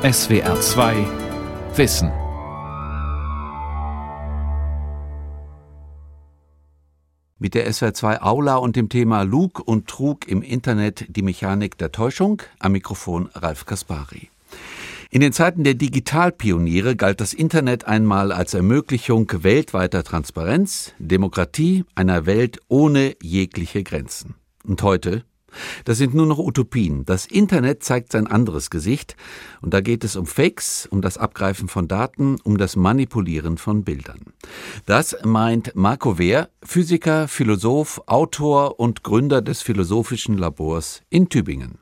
SWR 2 Wissen. Mit der SWR 2 Aula und dem Thema Lug und Trug im Internet die Mechanik der Täuschung am Mikrofon Ralf Kaspari. In den Zeiten der Digitalpioniere galt das Internet einmal als Ermöglichung weltweiter Transparenz, Demokratie, einer Welt ohne jegliche Grenzen. Und heute das sind nur noch Utopien. Das Internet zeigt sein anderes Gesicht. Und da geht es um Fakes, um das Abgreifen von Daten, um das Manipulieren von Bildern. Das meint Marco Wehr, Physiker, Philosoph, Autor und Gründer des Philosophischen Labors in Tübingen.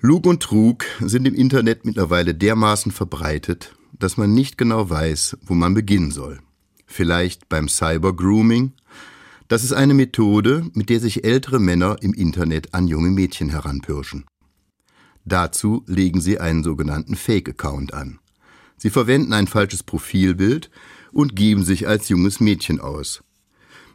Lug und Trug sind im Internet mittlerweile dermaßen verbreitet, dass man nicht genau weiß, wo man beginnen soll. Vielleicht beim Cyber-Grooming, das ist eine Methode, mit der sich ältere Männer im Internet an junge Mädchen heranpirschen. Dazu legen sie einen sogenannten Fake-Account an. Sie verwenden ein falsches Profilbild und geben sich als junges Mädchen aus.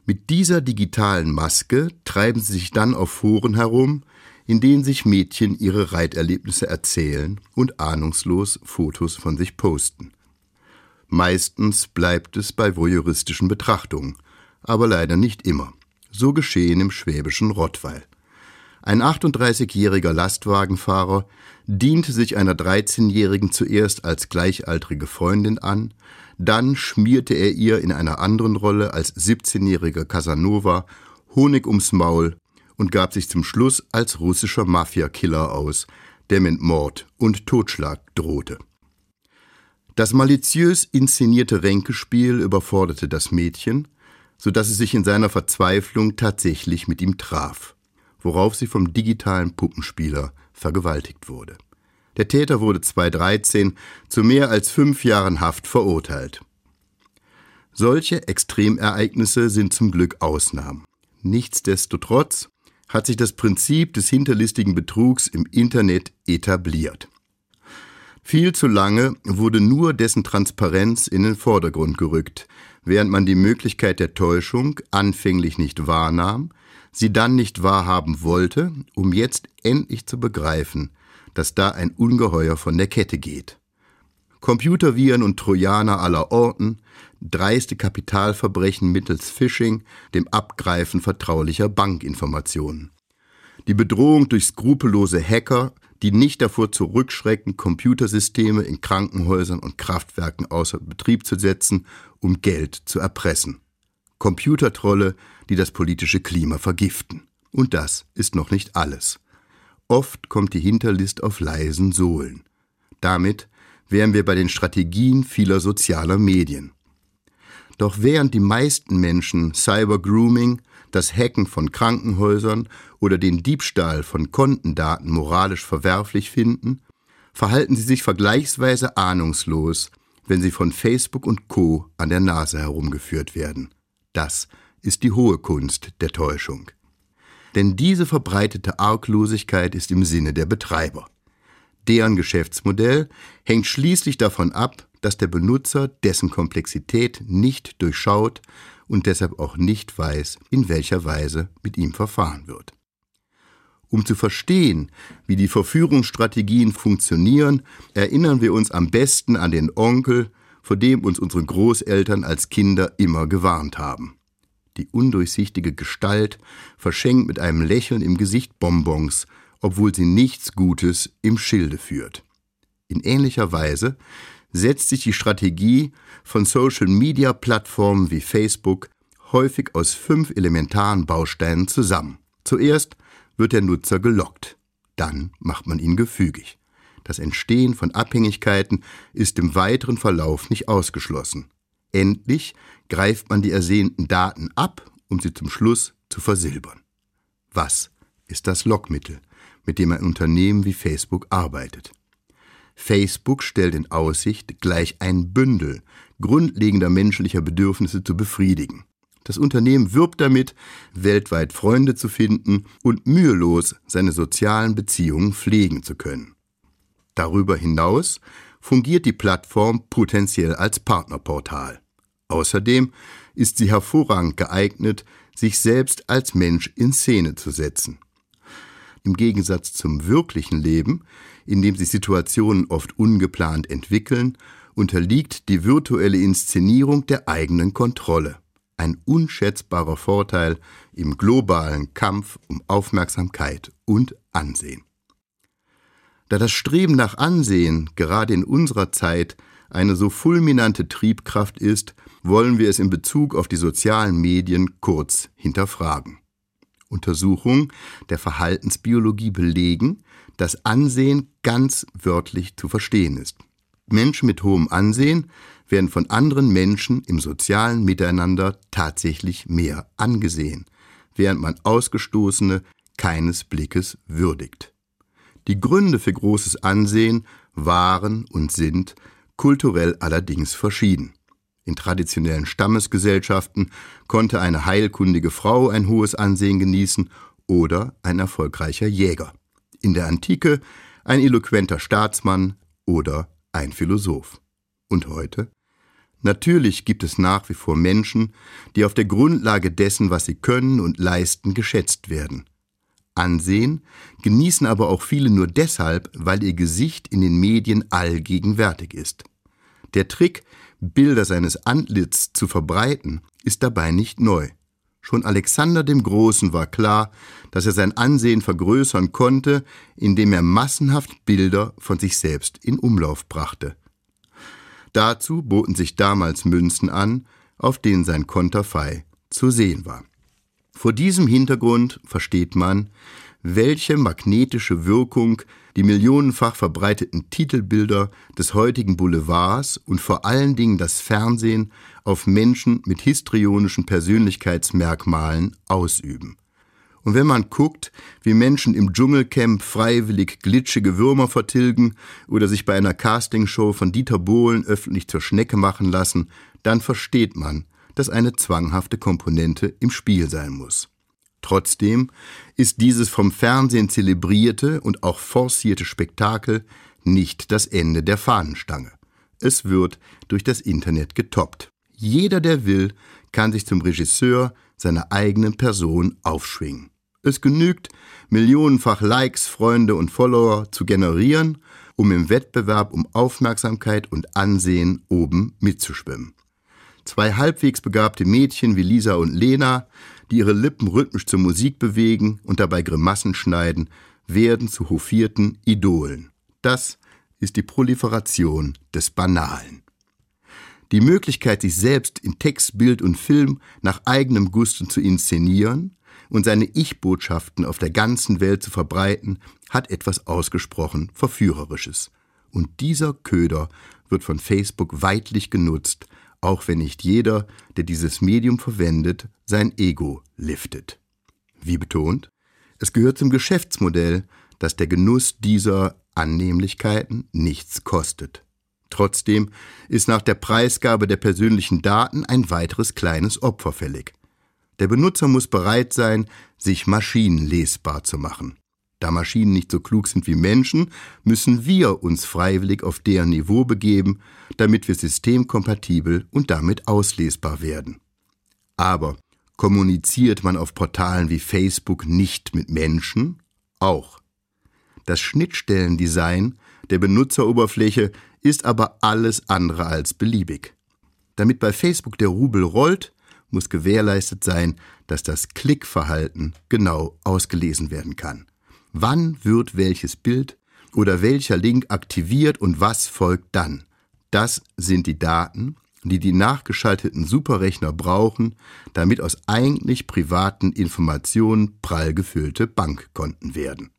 Mit dieser digitalen Maske treiben sie sich dann auf Foren herum, in denen sich Mädchen ihre Reiterlebnisse erzählen und ahnungslos Fotos von sich posten. Meistens bleibt es bei voyeuristischen Betrachtungen, aber leider nicht immer. So geschehen im schwäbischen Rottweil. Ein 38-jähriger Lastwagenfahrer diente sich einer 13-jährigen zuerst als gleichaltrige Freundin an, dann schmierte er ihr in einer anderen Rolle als 17-jähriger Casanova Honig ums Maul und gab sich zum Schluss als russischer Mafia-Killer aus, der mit Mord und Totschlag drohte. Das maliziös inszenierte Ränkespiel überforderte das Mädchen, so dass sie sich in seiner Verzweiflung tatsächlich mit ihm traf, worauf sie vom digitalen Puppenspieler vergewaltigt wurde. Der Täter wurde 2013 zu mehr als fünf Jahren Haft verurteilt. Solche Extremereignisse sind zum Glück Ausnahmen. Nichtsdestotrotz hat sich das Prinzip des hinterlistigen Betrugs im Internet etabliert. Viel zu lange wurde nur dessen Transparenz in den Vordergrund gerückt, während man die Möglichkeit der Täuschung anfänglich nicht wahrnahm, sie dann nicht wahrhaben wollte, um jetzt endlich zu begreifen, dass da ein Ungeheuer von der Kette geht. Computerviren und Trojaner aller Orten, dreiste Kapitalverbrechen mittels Phishing, dem Abgreifen vertraulicher Bankinformationen. Die Bedrohung durch skrupellose Hacker, die nicht davor zurückschrecken, Computersysteme in Krankenhäusern und Kraftwerken außer Betrieb zu setzen, um Geld zu erpressen. Computertrolle, die das politische Klima vergiften. Und das ist noch nicht alles. Oft kommt die Hinterlist auf leisen Sohlen. Damit wären wir bei den Strategien vieler sozialer Medien. Doch während die meisten Menschen Cyber-Grooming, das Hacken von Krankenhäusern oder den Diebstahl von Kontendaten moralisch verwerflich finden, verhalten sie sich vergleichsweise ahnungslos, wenn sie von Facebook und Co an der Nase herumgeführt werden. Das ist die hohe Kunst der Täuschung. Denn diese verbreitete Arglosigkeit ist im Sinne der Betreiber. Deren Geschäftsmodell hängt schließlich davon ab, dass der Benutzer dessen Komplexität nicht durchschaut und deshalb auch nicht weiß, in welcher Weise mit ihm verfahren wird. Um zu verstehen, wie die Verführungsstrategien funktionieren, erinnern wir uns am besten an den Onkel, vor dem uns unsere Großeltern als Kinder immer gewarnt haben. Die undurchsichtige Gestalt verschenkt mit einem Lächeln im Gesicht Bonbons, obwohl sie nichts Gutes im Schilde führt. In ähnlicher Weise setzt sich die Strategie von Social-Media-Plattformen wie Facebook häufig aus fünf elementaren Bausteinen zusammen. Zuerst wird der Nutzer gelockt, dann macht man ihn gefügig. Das Entstehen von Abhängigkeiten ist im weiteren Verlauf nicht ausgeschlossen. Endlich greift man die ersehnten Daten ab, um sie zum Schluss zu versilbern. Was ist das Lockmittel, mit dem ein Unternehmen wie Facebook arbeitet? Facebook stellt in Aussicht, gleich ein Bündel grundlegender menschlicher Bedürfnisse zu befriedigen. Das Unternehmen wirbt damit, weltweit Freunde zu finden und mühelos seine sozialen Beziehungen pflegen zu können. Darüber hinaus fungiert die Plattform potenziell als Partnerportal. Außerdem ist sie hervorragend geeignet, sich selbst als Mensch in Szene zu setzen. Im Gegensatz zum wirklichen Leben, in dem sich Situationen oft ungeplant entwickeln, unterliegt die virtuelle Inszenierung der eigenen Kontrolle. Ein unschätzbarer Vorteil im globalen Kampf um Aufmerksamkeit und Ansehen. Da das Streben nach Ansehen gerade in unserer Zeit eine so fulminante Triebkraft ist, wollen wir es in Bezug auf die sozialen Medien kurz hinterfragen. Untersuchungen der Verhaltensbiologie belegen, dass Ansehen ganz wörtlich zu verstehen ist. Menschen mit hohem Ansehen werden von anderen Menschen im sozialen Miteinander tatsächlich mehr angesehen, während man Ausgestoßene keines Blickes würdigt. Die Gründe für großes Ansehen waren und sind kulturell allerdings verschieden. In traditionellen Stammesgesellschaften konnte eine heilkundige Frau ein hohes Ansehen genießen oder ein erfolgreicher Jäger. In der Antike ein eloquenter Staatsmann oder ein Philosoph. Und heute? Natürlich gibt es nach wie vor Menschen, die auf der Grundlage dessen, was sie können und leisten, geschätzt werden. Ansehen genießen aber auch viele nur deshalb, weil ihr Gesicht in den Medien allgegenwärtig ist. Der Trick, Bilder seines Antlitz zu verbreiten, ist dabei nicht neu. Schon Alexander dem Großen war klar, dass er sein Ansehen vergrößern konnte, indem er massenhaft Bilder von sich selbst in Umlauf brachte. Dazu boten sich damals Münzen an, auf denen sein Konterfei zu sehen war. Vor diesem Hintergrund versteht man, welche magnetische Wirkung die millionenfach verbreiteten Titelbilder des heutigen Boulevards und vor allen Dingen das Fernsehen auf Menschen mit histrionischen Persönlichkeitsmerkmalen ausüben. Und wenn man guckt, wie Menschen im Dschungelcamp freiwillig glitschige Würmer vertilgen oder sich bei einer Castingshow von Dieter Bohlen öffentlich zur Schnecke machen lassen, dann versteht man, dass eine zwanghafte Komponente im Spiel sein muss. Trotzdem ist dieses vom Fernsehen zelebrierte und auch forcierte Spektakel nicht das Ende der Fahnenstange. Es wird durch das Internet getoppt. Jeder, der will, kann sich zum Regisseur seiner eigenen Person aufschwingen. Es genügt, millionenfach Likes, Freunde und Follower zu generieren, um im Wettbewerb um Aufmerksamkeit und Ansehen oben mitzuschwimmen. Zwei halbwegs begabte Mädchen wie Lisa und Lena die ihre Lippen rhythmisch zur Musik bewegen und dabei Grimassen schneiden, werden zu hofierten Idolen. Das ist die Proliferation des Banalen. Die Möglichkeit, sich selbst in Text, Bild und Film nach eigenem Gusto zu inszenieren und seine Ich-Botschaften auf der ganzen Welt zu verbreiten, hat etwas ausgesprochen Verführerisches. Und dieser Köder wird von Facebook weitlich genutzt, auch wenn nicht jeder, der dieses Medium verwendet, sein Ego liftet. Wie betont, es gehört zum Geschäftsmodell, dass der Genuss dieser Annehmlichkeiten nichts kostet. Trotzdem ist nach der Preisgabe der persönlichen Daten ein weiteres kleines Opfer fällig. Der Benutzer muss bereit sein, sich maschinenlesbar zu machen. Da Maschinen nicht so klug sind wie Menschen, müssen wir uns freiwillig auf deren Niveau begeben, damit wir systemkompatibel und damit auslesbar werden. Aber kommuniziert man auf Portalen wie Facebook nicht mit Menschen? Auch. Das Schnittstellendesign der Benutzeroberfläche ist aber alles andere als beliebig. Damit bei Facebook der Rubel rollt, muss gewährleistet sein, dass das Klickverhalten genau ausgelesen werden kann. Wann wird welches Bild oder welcher Link aktiviert und was folgt dann? Das sind die Daten, die die nachgeschalteten Superrechner brauchen, damit aus eigentlich privaten Informationen prall gefüllte Bankkonten werden.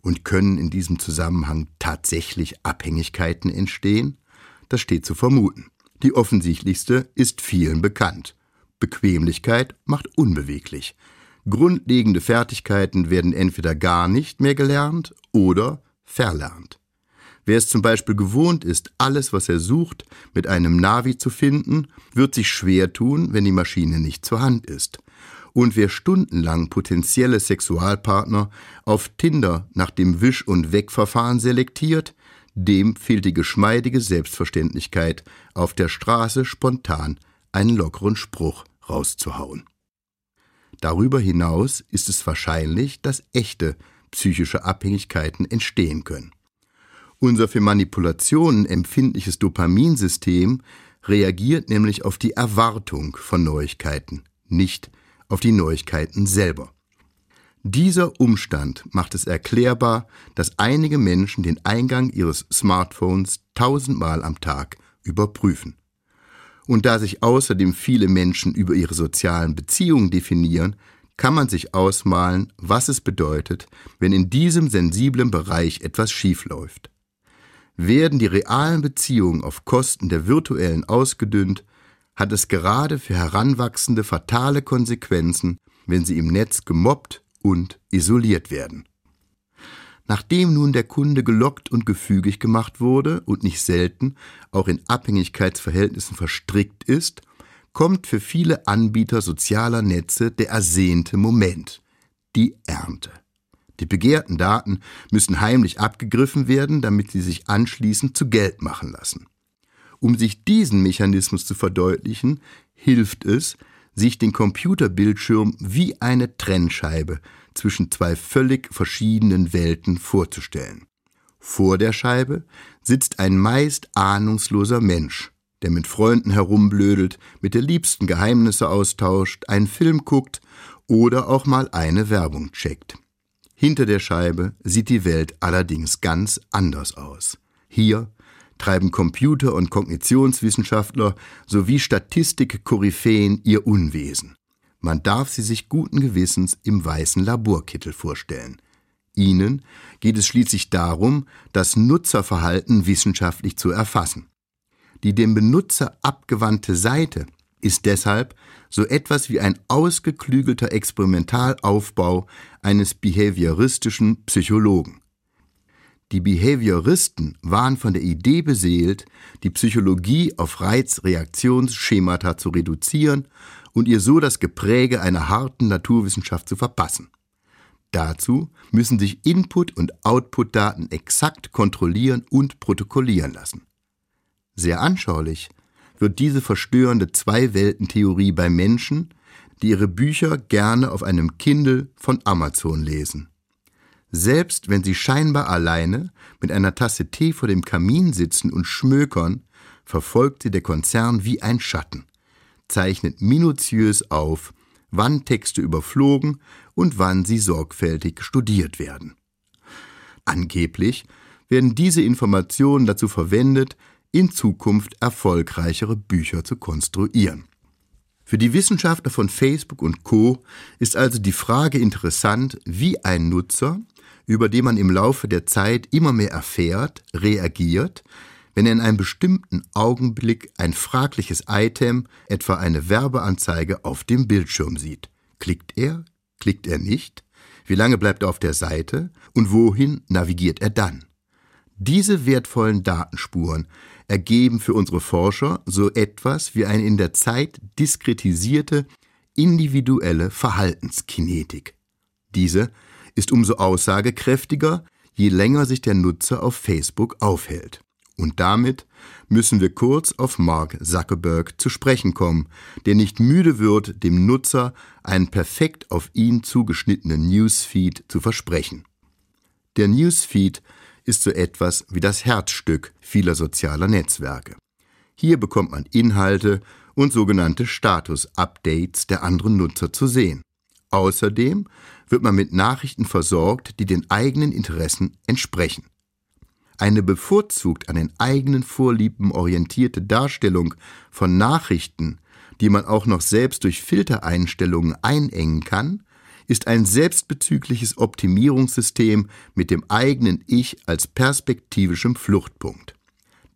Und können in diesem Zusammenhang tatsächlich Abhängigkeiten entstehen? Das steht zu vermuten. Die offensichtlichste ist vielen bekannt. Bequemlichkeit macht unbeweglich. Grundlegende Fertigkeiten werden entweder gar nicht mehr gelernt oder verlernt. Wer es zum Beispiel gewohnt ist, alles, was er sucht, mit einem Navi zu finden, wird sich schwer tun, wenn die Maschine nicht zur Hand ist. Und wer stundenlang potenzielle Sexualpartner auf Tinder nach dem Wisch- und Wegverfahren selektiert, dem fehlt die geschmeidige Selbstverständlichkeit, auf der Straße spontan einen lockeren Spruch rauszuhauen. Darüber hinaus ist es wahrscheinlich, dass echte psychische Abhängigkeiten entstehen können. Unser für Manipulationen empfindliches Dopaminsystem reagiert nämlich auf die Erwartung von Neuigkeiten, nicht auf die Neuigkeiten selber. Dieser Umstand macht es erklärbar, dass einige Menschen den Eingang ihres Smartphones tausendmal am Tag überprüfen. Und da sich außerdem viele Menschen über ihre sozialen Beziehungen definieren, kann man sich ausmalen, was es bedeutet, wenn in diesem sensiblen Bereich etwas schiefläuft. Werden die realen Beziehungen auf Kosten der virtuellen ausgedünnt, hat es gerade für Heranwachsende fatale Konsequenzen, wenn sie im Netz gemobbt und isoliert werden. Nachdem nun der Kunde gelockt und gefügig gemacht wurde und nicht selten auch in Abhängigkeitsverhältnissen verstrickt ist, kommt für viele Anbieter sozialer Netze der ersehnte Moment, die Ernte. Die begehrten Daten müssen heimlich abgegriffen werden, damit sie sich anschließend zu Geld machen lassen. Um sich diesen Mechanismus zu verdeutlichen, hilft es, sich den Computerbildschirm wie eine Trennscheibe zwischen zwei völlig verschiedenen Welten vorzustellen. Vor der Scheibe sitzt ein meist ahnungsloser Mensch, der mit Freunden herumblödelt, mit der Liebsten Geheimnisse austauscht, einen Film guckt oder auch mal eine Werbung checkt. Hinter der Scheibe sieht die Welt allerdings ganz anders aus. Hier treiben Computer- und Kognitionswissenschaftler sowie Statistik-Koryphäen ihr Unwesen. Man darf sie sich guten Gewissens im weißen Laborkittel vorstellen. Ihnen geht es schließlich darum, das Nutzerverhalten wissenschaftlich zu erfassen. Die dem Benutzer abgewandte Seite ist deshalb so etwas wie ein ausgeklügelter Experimentalaufbau eines behavioristischen Psychologen. Die Behavioristen waren von der Idee beseelt, die Psychologie auf Reizreaktionsschemata zu reduzieren und ihr so das Gepräge einer harten Naturwissenschaft zu verpassen. Dazu müssen sich Input- und Output-Daten exakt kontrollieren und protokollieren lassen. Sehr anschaulich wird diese verstörende Zwei-Welten-Theorie bei Menschen, die ihre Bücher gerne auf einem Kindle von Amazon lesen. Selbst wenn sie scheinbar alleine mit einer Tasse Tee vor dem Kamin sitzen und schmökern, verfolgt sie der Konzern wie ein Schatten, zeichnet minutiös auf, wann Texte überflogen und wann sie sorgfältig studiert werden. Angeblich werden diese Informationen dazu verwendet, in Zukunft erfolgreichere Bücher zu konstruieren. Für die Wissenschaftler von Facebook und Co ist also die Frage interessant, wie ein Nutzer über den man im Laufe der Zeit immer mehr erfährt, reagiert, wenn er in einem bestimmten Augenblick ein fragliches Item, etwa eine Werbeanzeige, auf dem Bildschirm sieht. Klickt er? Klickt er nicht? Wie lange bleibt er auf der Seite? Und wohin navigiert er dann? Diese wertvollen Datenspuren ergeben für unsere Forscher so etwas wie eine in der Zeit diskretisierte, individuelle Verhaltenskinetik. Diese ist umso aussagekräftiger, je länger sich der Nutzer auf Facebook aufhält. Und damit müssen wir kurz auf Mark Zuckerberg zu sprechen kommen, der nicht müde wird, dem Nutzer einen perfekt auf ihn zugeschnittenen Newsfeed zu versprechen. Der Newsfeed ist so etwas wie das Herzstück vieler sozialer Netzwerke. Hier bekommt man Inhalte und sogenannte Status-Updates der anderen Nutzer zu sehen. Außerdem wird man mit Nachrichten versorgt, die den eigenen Interessen entsprechen. Eine bevorzugt an den eigenen Vorlieben orientierte Darstellung von Nachrichten, die man auch noch selbst durch Filtereinstellungen einengen kann, ist ein selbstbezügliches Optimierungssystem mit dem eigenen Ich als perspektivischem Fluchtpunkt.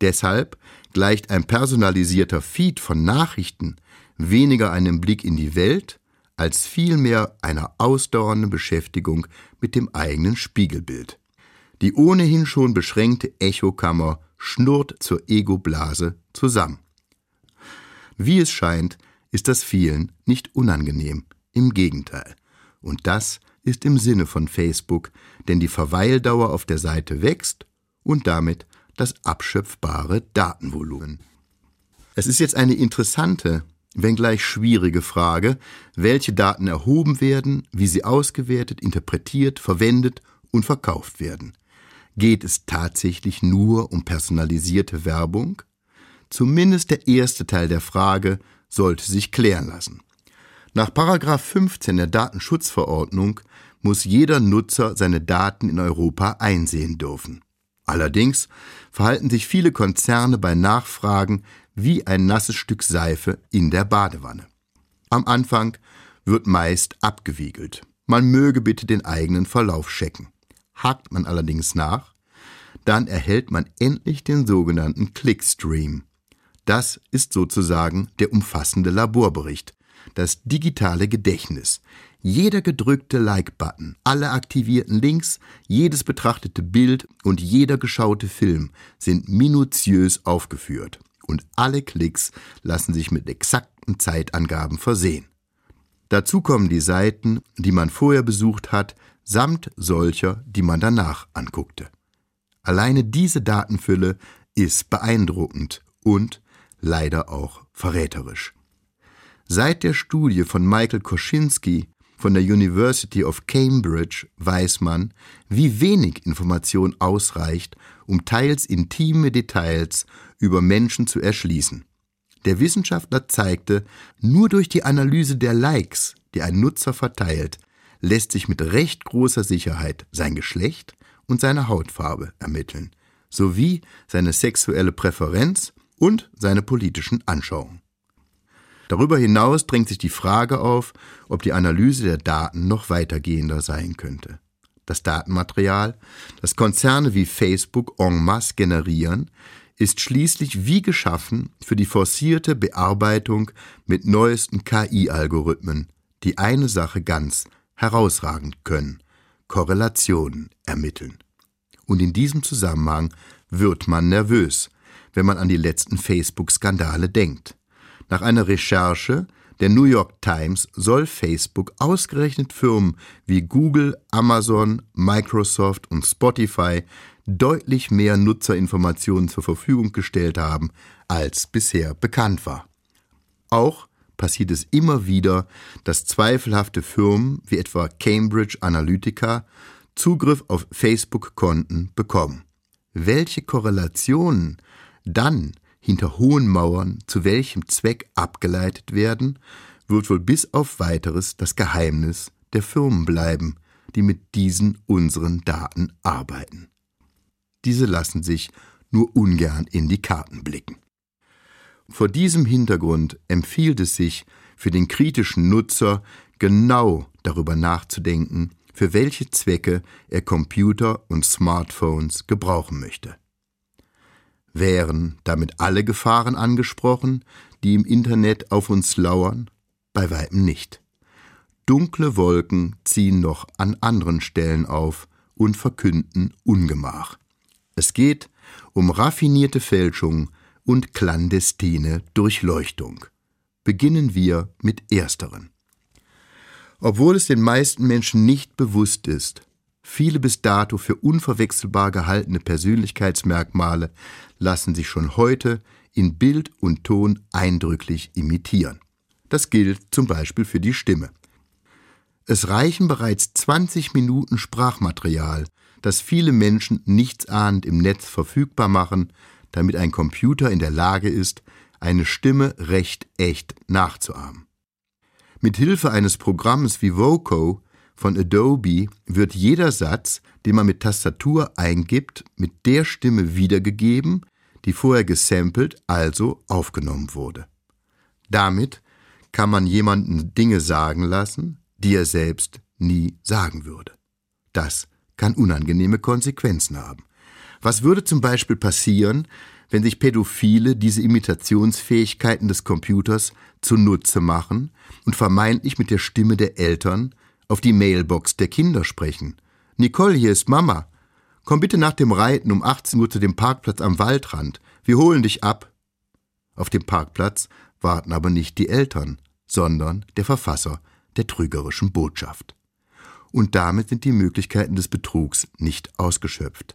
Deshalb gleicht ein personalisierter Feed von Nachrichten weniger einem Blick in die Welt als vielmehr einer ausdauernden Beschäftigung mit dem eigenen Spiegelbild. Die ohnehin schon beschränkte Echokammer schnurrt zur Egoblase zusammen. Wie es scheint, ist das vielen nicht unangenehm, im Gegenteil. Und das ist im Sinne von Facebook, denn die Verweildauer auf der Seite wächst und damit das abschöpfbare Datenvolumen. Es ist jetzt eine interessante, wenngleich schwierige Frage, welche Daten erhoben werden, wie sie ausgewertet, interpretiert, verwendet und verkauft werden. Geht es tatsächlich nur um personalisierte Werbung? Zumindest der erste Teil der Frage sollte sich klären lassen. Nach 15 der Datenschutzverordnung muss jeder Nutzer seine Daten in Europa einsehen dürfen. Allerdings verhalten sich viele Konzerne bei Nachfragen wie ein nasses Stück Seife in der Badewanne. Am Anfang wird meist abgewiegelt. Man möge bitte den eigenen Verlauf checken. Hakt man allerdings nach, dann erhält man endlich den sogenannten Clickstream. Das ist sozusagen der umfassende Laborbericht, das digitale Gedächtnis. Jeder gedrückte Like-Button, alle aktivierten Links, jedes betrachtete Bild und jeder geschaute Film sind minutiös aufgeführt und alle Klicks lassen sich mit exakten Zeitangaben versehen. Dazu kommen die Seiten, die man vorher besucht hat, samt solcher, die man danach anguckte. Alleine diese Datenfülle ist beeindruckend und leider auch verräterisch. Seit der Studie von Michael Koschinski von der University of Cambridge weiß man, wie wenig Information ausreicht, um teils intime Details über Menschen zu erschließen. Der Wissenschaftler zeigte, nur durch die Analyse der Likes, die ein Nutzer verteilt, lässt sich mit recht großer Sicherheit sein Geschlecht und seine Hautfarbe ermitteln, sowie seine sexuelle Präferenz und seine politischen Anschauungen. Darüber hinaus drängt sich die Frage auf, ob die Analyse der Daten noch weitergehender sein könnte. Das Datenmaterial, das Konzerne wie Facebook en masse generieren, ist schließlich wie geschaffen für die forcierte Bearbeitung mit neuesten KI-Algorithmen, die eine Sache ganz herausragend können, Korrelationen ermitteln. Und in diesem Zusammenhang wird man nervös, wenn man an die letzten Facebook-Skandale denkt. Nach einer Recherche der New York Times soll Facebook ausgerechnet Firmen wie Google, Amazon, Microsoft und Spotify deutlich mehr Nutzerinformationen zur Verfügung gestellt haben, als bisher bekannt war. Auch passiert es immer wieder, dass zweifelhafte Firmen wie etwa Cambridge Analytica Zugriff auf Facebook-Konten bekommen. Welche Korrelationen dann hinter hohen Mauern zu welchem Zweck abgeleitet werden, wird wohl bis auf weiteres das Geheimnis der Firmen bleiben, die mit diesen unseren Daten arbeiten. Diese lassen sich nur ungern in die Karten blicken. Vor diesem Hintergrund empfiehlt es sich für den kritischen Nutzer genau darüber nachzudenken, für welche Zwecke er Computer und Smartphones gebrauchen möchte. Wären damit alle Gefahren angesprochen, die im Internet auf uns lauern? Bei weitem nicht. Dunkle Wolken ziehen noch an anderen Stellen auf und verkünden Ungemach. Es geht um raffinierte Fälschung und clandestine Durchleuchtung. Beginnen wir mit ersteren. Obwohl es den meisten Menschen nicht bewusst ist, Viele bis dato für unverwechselbar gehaltene Persönlichkeitsmerkmale lassen sich schon heute in Bild und Ton eindrücklich imitieren. Das gilt zum Beispiel für die Stimme. Es reichen bereits 20 Minuten Sprachmaterial, das viele Menschen nichtsahnend im Netz verfügbar machen, damit ein Computer in der Lage ist, eine Stimme recht echt nachzuahmen. Mit Hilfe eines Programms wie Voco von Adobe wird jeder Satz, den man mit Tastatur eingibt, mit der Stimme wiedergegeben, die vorher gesampelt, also aufgenommen wurde. Damit kann man jemanden Dinge sagen lassen, die er selbst nie sagen würde. Das kann unangenehme Konsequenzen haben. Was würde zum Beispiel passieren, wenn sich Pädophile diese Imitationsfähigkeiten des Computers zunutze machen und vermeintlich mit der Stimme der Eltern auf die Mailbox der Kinder sprechen. Nicole, hier ist Mama. Komm bitte nach dem Reiten um 18 Uhr zu dem Parkplatz am Waldrand. Wir holen dich ab. Auf dem Parkplatz warten aber nicht die Eltern, sondern der Verfasser der trügerischen Botschaft. Und damit sind die Möglichkeiten des Betrugs nicht ausgeschöpft.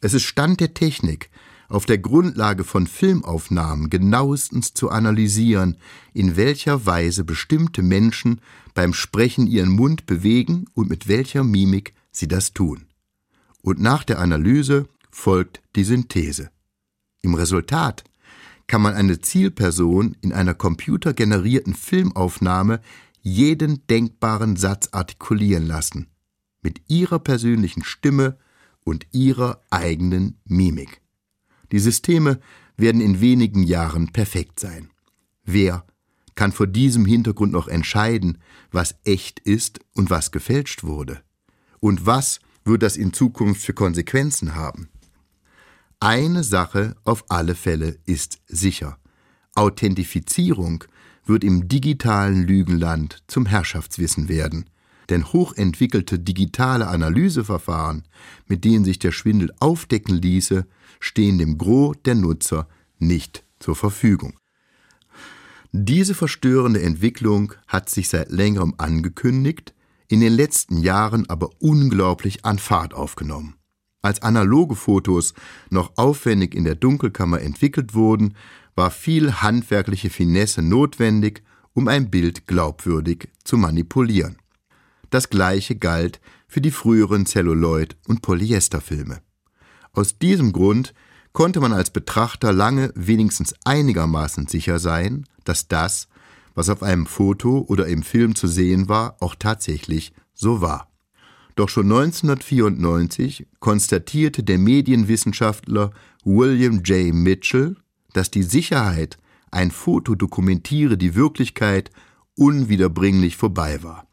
Es ist Stand der Technik, auf der Grundlage von Filmaufnahmen genauestens zu analysieren, in welcher Weise bestimmte Menschen beim Sprechen ihren Mund bewegen und mit welcher Mimik sie das tun. Und nach der Analyse folgt die Synthese. Im Resultat kann man eine Zielperson in einer computergenerierten Filmaufnahme jeden denkbaren Satz artikulieren lassen, mit ihrer persönlichen Stimme und ihrer eigenen Mimik. Die Systeme werden in wenigen Jahren perfekt sein. Wer kann vor diesem Hintergrund noch entscheiden, was echt ist und was gefälscht wurde? Und was wird das in Zukunft für Konsequenzen haben? Eine Sache auf alle Fälle ist sicher. Authentifizierung wird im digitalen Lügenland zum Herrschaftswissen werden, denn hochentwickelte digitale Analyseverfahren, mit denen sich der Schwindel aufdecken ließe, stehen dem Gros der Nutzer nicht zur Verfügung. Diese verstörende Entwicklung hat sich seit längerem angekündigt, in den letzten Jahren aber unglaublich an Fahrt aufgenommen. Als analoge Fotos noch aufwendig in der Dunkelkammer entwickelt wurden, war viel handwerkliche Finesse notwendig, um ein Bild glaubwürdig zu manipulieren. Das gleiche galt für die früheren Celluloid- und Polyesterfilme. Aus diesem Grund konnte man als Betrachter lange wenigstens einigermaßen sicher sein, dass das, was auf einem Foto oder im Film zu sehen war, auch tatsächlich so war. Doch schon 1994 konstatierte der Medienwissenschaftler William J. Mitchell, dass die Sicherheit, ein Foto dokumentiere die Wirklichkeit, unwiederbringlich vorbei war.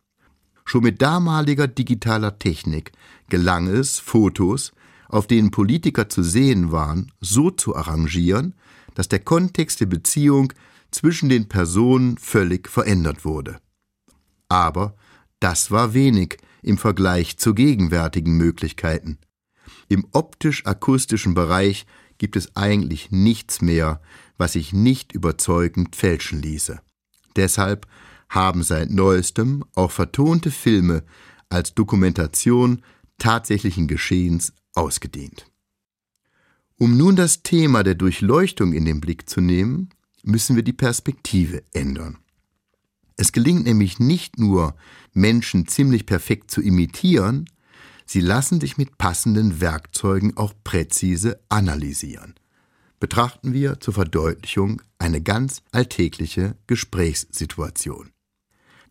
Schon mit damaliger digitaler Technik gelang es, Fotos, auf denen Politiker zu sehen waren, so zu arrangieren, dass der Kontext der Beziehung zwischen den Personen völlig verändert wurde. Aber das war wenig im Vergleich zu gegenwärtigen Möglichkeiten. Im optisch-akustischen Bereich gibt es eigentlich nichts mehr, was sich nicht überzeugend fälschen ließe. Deshalb haben seit neuestem auch vertonte Filme als Dokumentation tatsächlichen Geschehens ausgedehnt. Um nun das Thema der Durchleuchtung in den Blick zu nehmen, müssen wir die Perspektive ändern. Es gelingt nämlich nicht nur, Menschen ziemlich perfekt zu imitieren, sie lassen sich mit passenden Werkzeugen auch präzise analysieren. Betrachten wir zur Verdeutlichung eine ganz alltägliche Gesprächssituation.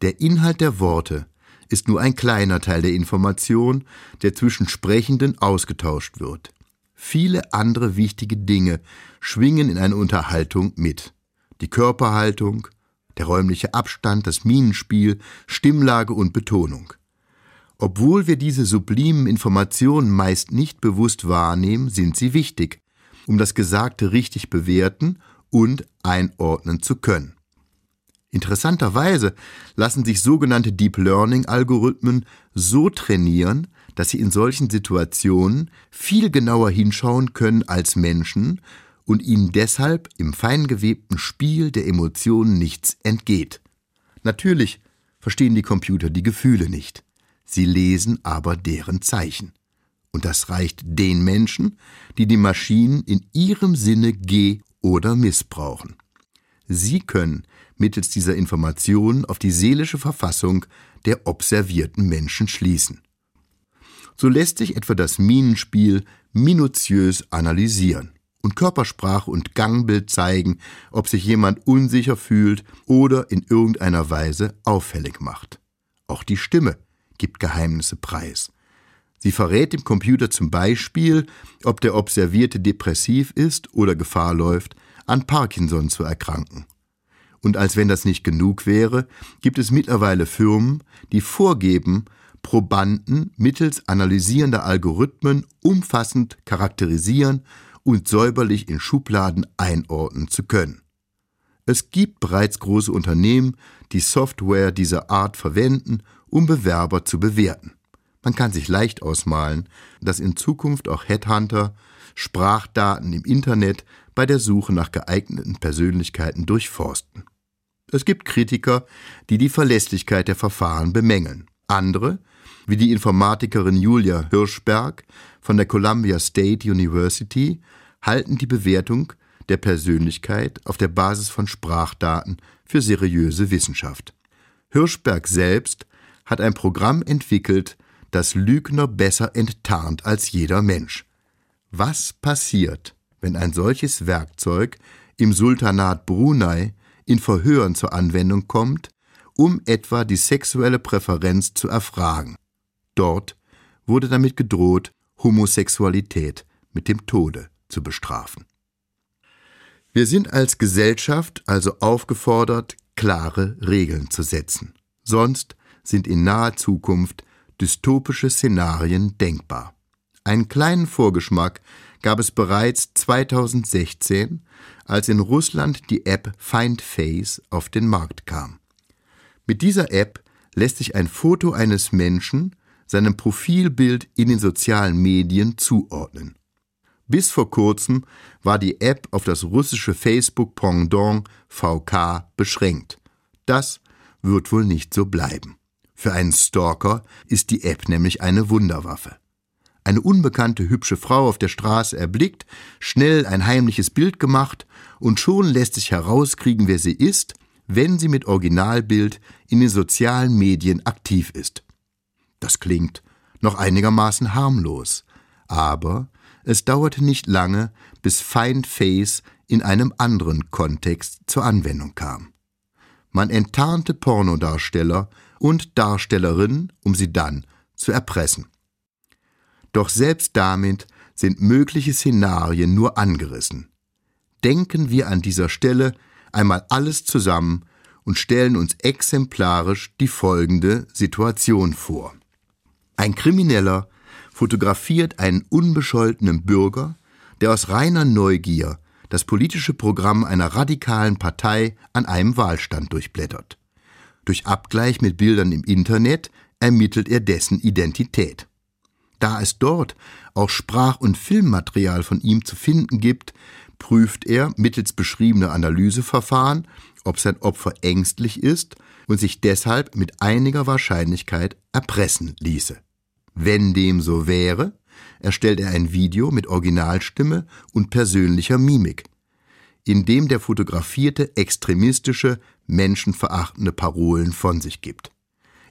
Der Inhalt der Worte ist nur ein kleiner Teil der Information, der zwischen Sprechenden ausgetauscht wird. Viele andere wichtige Dinge schwingen in einer Unterhaltung mit. Die Körperhaltung, der räumliche Abstand, das Minenspiel, Stimmlage und Betonung. Obwohl wir diese sublimen Informationen meist nicht bewusst wahrnehmen, sind sie wichtig, um das Gesagte richtig bewerten und einordnen zu können. Interessanterweise lassen sich sogenannte Deep Learning Algorithmen so trainieren, dass sie in solchen Situationen viel genauer hinschauen können als Menschen und ihnen deshalb im feingewebten Spiel der Emotionen nichts entgeht. Natürlich verstehen die Computer die Gefühle nicht, sie lesen aber deren Zeichen. Und das reicht den Menschen, die die Maschinen in ihrem Sinne ge- oder missbrauchen. Sie können mittels dieser Informationen auf die seelische Verfassung der observierten Menschen schließen. So lässt sich etwa das Minenspiel minutiös analysieren und Körpersprache und Gangbild zeigen, ob sich jemand unsicher fühlt oder in irgendeiner Weise auffällig macht. Auch die Stimme gibt Geheimnisse preis. Sie verrät dem Computer zum Beispiel, ob der Observierte depressiv ist oder Gefahr läuft, an Parkinson zu erkranken. Und als wenn das nicht genug wäre, gibt es mittlerweile Firmen, die vorgeben, Probanden mittels analysierender Algorithmen umfassend charakterisieren und säuberlich in Schubladen einordnen zu können. Es gibt bereits große Unternehmen, die Software dieser Art verwenden, um Bewerber zu bewerten. Man kann sich leicht ausmalen, dass in Zukunft auch Headhunter Sprachdaten im Internet bei der Suche nach geeigneten Persönlichkeiten durchforsten. Es gibt Kritiker, die die Verlässlichkeit der Verfahren bemängeln. Andere, wie die Informatikerin Julia Hirschberg von der Columbia State University, halten die Bewertung der Persönlichkeit auf der Basis von Sprachdaten für seriöse Wissenschaft. Hirschberg selbst hat ein Programm entwickelt, das Lügner besser enttarnt als jeder Mensch. Was passiert, wenn ein solches Werkzeug im Sultanat Brunei in Verhören zur Anwendung kommt, um etwa die sexuelle Präferenz zu erfragen? Dort wurde damit gedroht, Homosexualität mit dem Tode zu bestrafen. Wir sind als Gesellschaft also aufgefordert, klare Regeln zu setzen. Sonst sind in naher Zukunft dystopische Szenarien denkbar. Einen kleinen Vorgeschmack gab es bereits 2016, als in Russland die App FindFace auf den Markt kam. Mit dieser App lässt sich ein Foto eines Menschen seinem Profilbild in den sozialen Medien zuordnen. Bis vor kurzem war die App auf das russische Facebook-Pendant VK beschränkt. Das wird wohl nicht so bleiben. Für einen Stalker ist die App nämlich eine Wunderwaffe. Eine unbekannte hübsche Frau auf der Straße erblickt, schnell ein heimliches Bild gemacht und schon lässt sich herauskriegen, wer sie ist, wenn sie mit Originalbild in den sozialen Medien aktiv ist. Das klingt noch einigermaßen harmlos, aber es dauerte nicht lange, bis Find Face in einem anderen Kontext zur Anwendung kam. Man enttarnte Pornodarsteller und Darstellerinnen, um sie dann zu erpressen. Doch selbst damit sind mögliche Szenarien nur angerissen. Denken wir an dieser Stelle einmal alles zusammen und stellen uns exemplarisch die folgende Situation vor. Ein Krimineller fotografiert einen unbescholtenen Bürger, der aus reiner Neugier das politische Programm einer radikalen Partei an einem Wahlstand durchblättert. Durch Abgleich mit Bildern im Internet ermittelt er dessen Identität. Da es dort auch Sprach- und Filmmaterial von ihm zu finden gibt, prüft er mittels beschriebener Analyseverfahren, ob sein Opfer ängstlich ist und sich deshalb mit einiger Wahrscheinlichkeit erpressen ließe. Wenn dem so wäre, erstellt er ein Video mit Originalstimme und persönlicher Mimik, in dem der Fotografierte extremistische, menschenverachtende Parolen von sich gibt.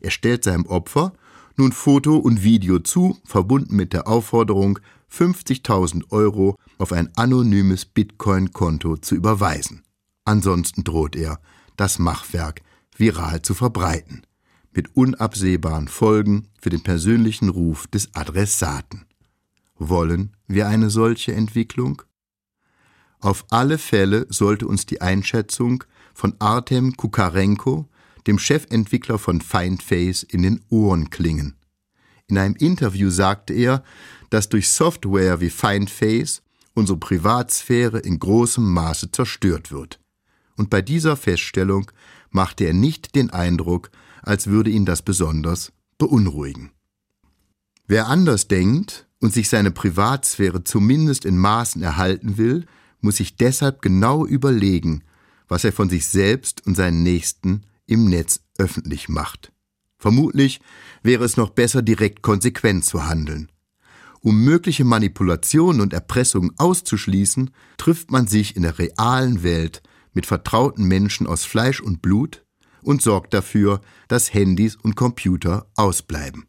Er stellt seinem Opfer nun Foto und Video zu, verbunden mit der Aufforderung, 50.000 Euro auf ein anonymes Bitcoin-Konto zu überweisen. Ansonsten droht er, das Machwerk viral zu verbreiten, mit unabsehbaren Folgen für den persönlichen Ruf des Adressaten. Wollen wir eine solche Entwicklung? Auf alle Fälle sollte uns die Einschätzung von Artem Kukarenko, dem Chefentwickler von Findface, in den Ohren klingen. In einem Interview sagte er, dass durch Software wie Findface unsere Privatsphäre in großem Maße zerstört wird. Und bei dieser Feststellung machte er nicht den Eindruck, als würde ihn das besonders beunruhigen. Wer anders denkt und sich seine Privatsphäre zumindest in Maßen erhalten will, muss sich deshalb genau überlegen, was er von sich selbst und seinen Nächsten im Netz öffentlich macht. Vermutlich wäre es noch besser, direkt konsequent zu handeln. Um mögliche Manipulationen und Erpressungen auszuschließen, trifft man sich in der realen Welt mit vertrauten Menschen aus Fleisch und Blut und sorgt dafür, dass Handys und Computer ausbleiben.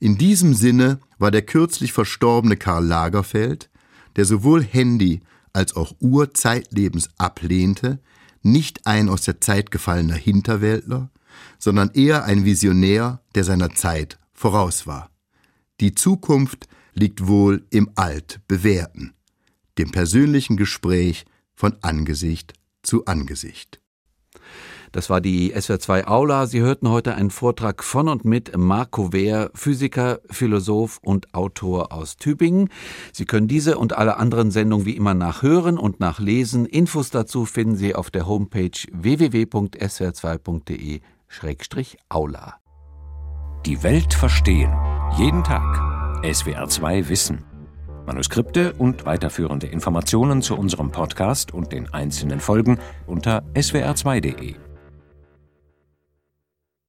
In diesem Sinne war der kürzlich verstorbene Karl Lagerfeld, der sowohl Handy als auch Uhr zeitlebens ablehnte, nicht ein aus der Zeit gefallener Hinterwäldler, sondern eher ein Visionär, der seiner Zeit voraus war. Die Zukunft liegt wohl im Altbewährten, dem persönlichen Gespräch von Angesicht zu Angesicht. Das war die SWR2 Aula. Sie hörten heute einen Vortrag von und mit Marco Wehr, Physiker, Philosoph und Autor aus Tübingen. Sie können diese und alle anderen Sendungen wie immer nachhören und nachlesen. Infos dazu finden Sie auf der Homepage www.swr2.de-aula. Die Welt verstehen. Jeden Tag. SWR2 Wissen. Manuskripte und weiterführende Informationen zu unserem Podcast und den einzelnen Folgen unter swr2.de.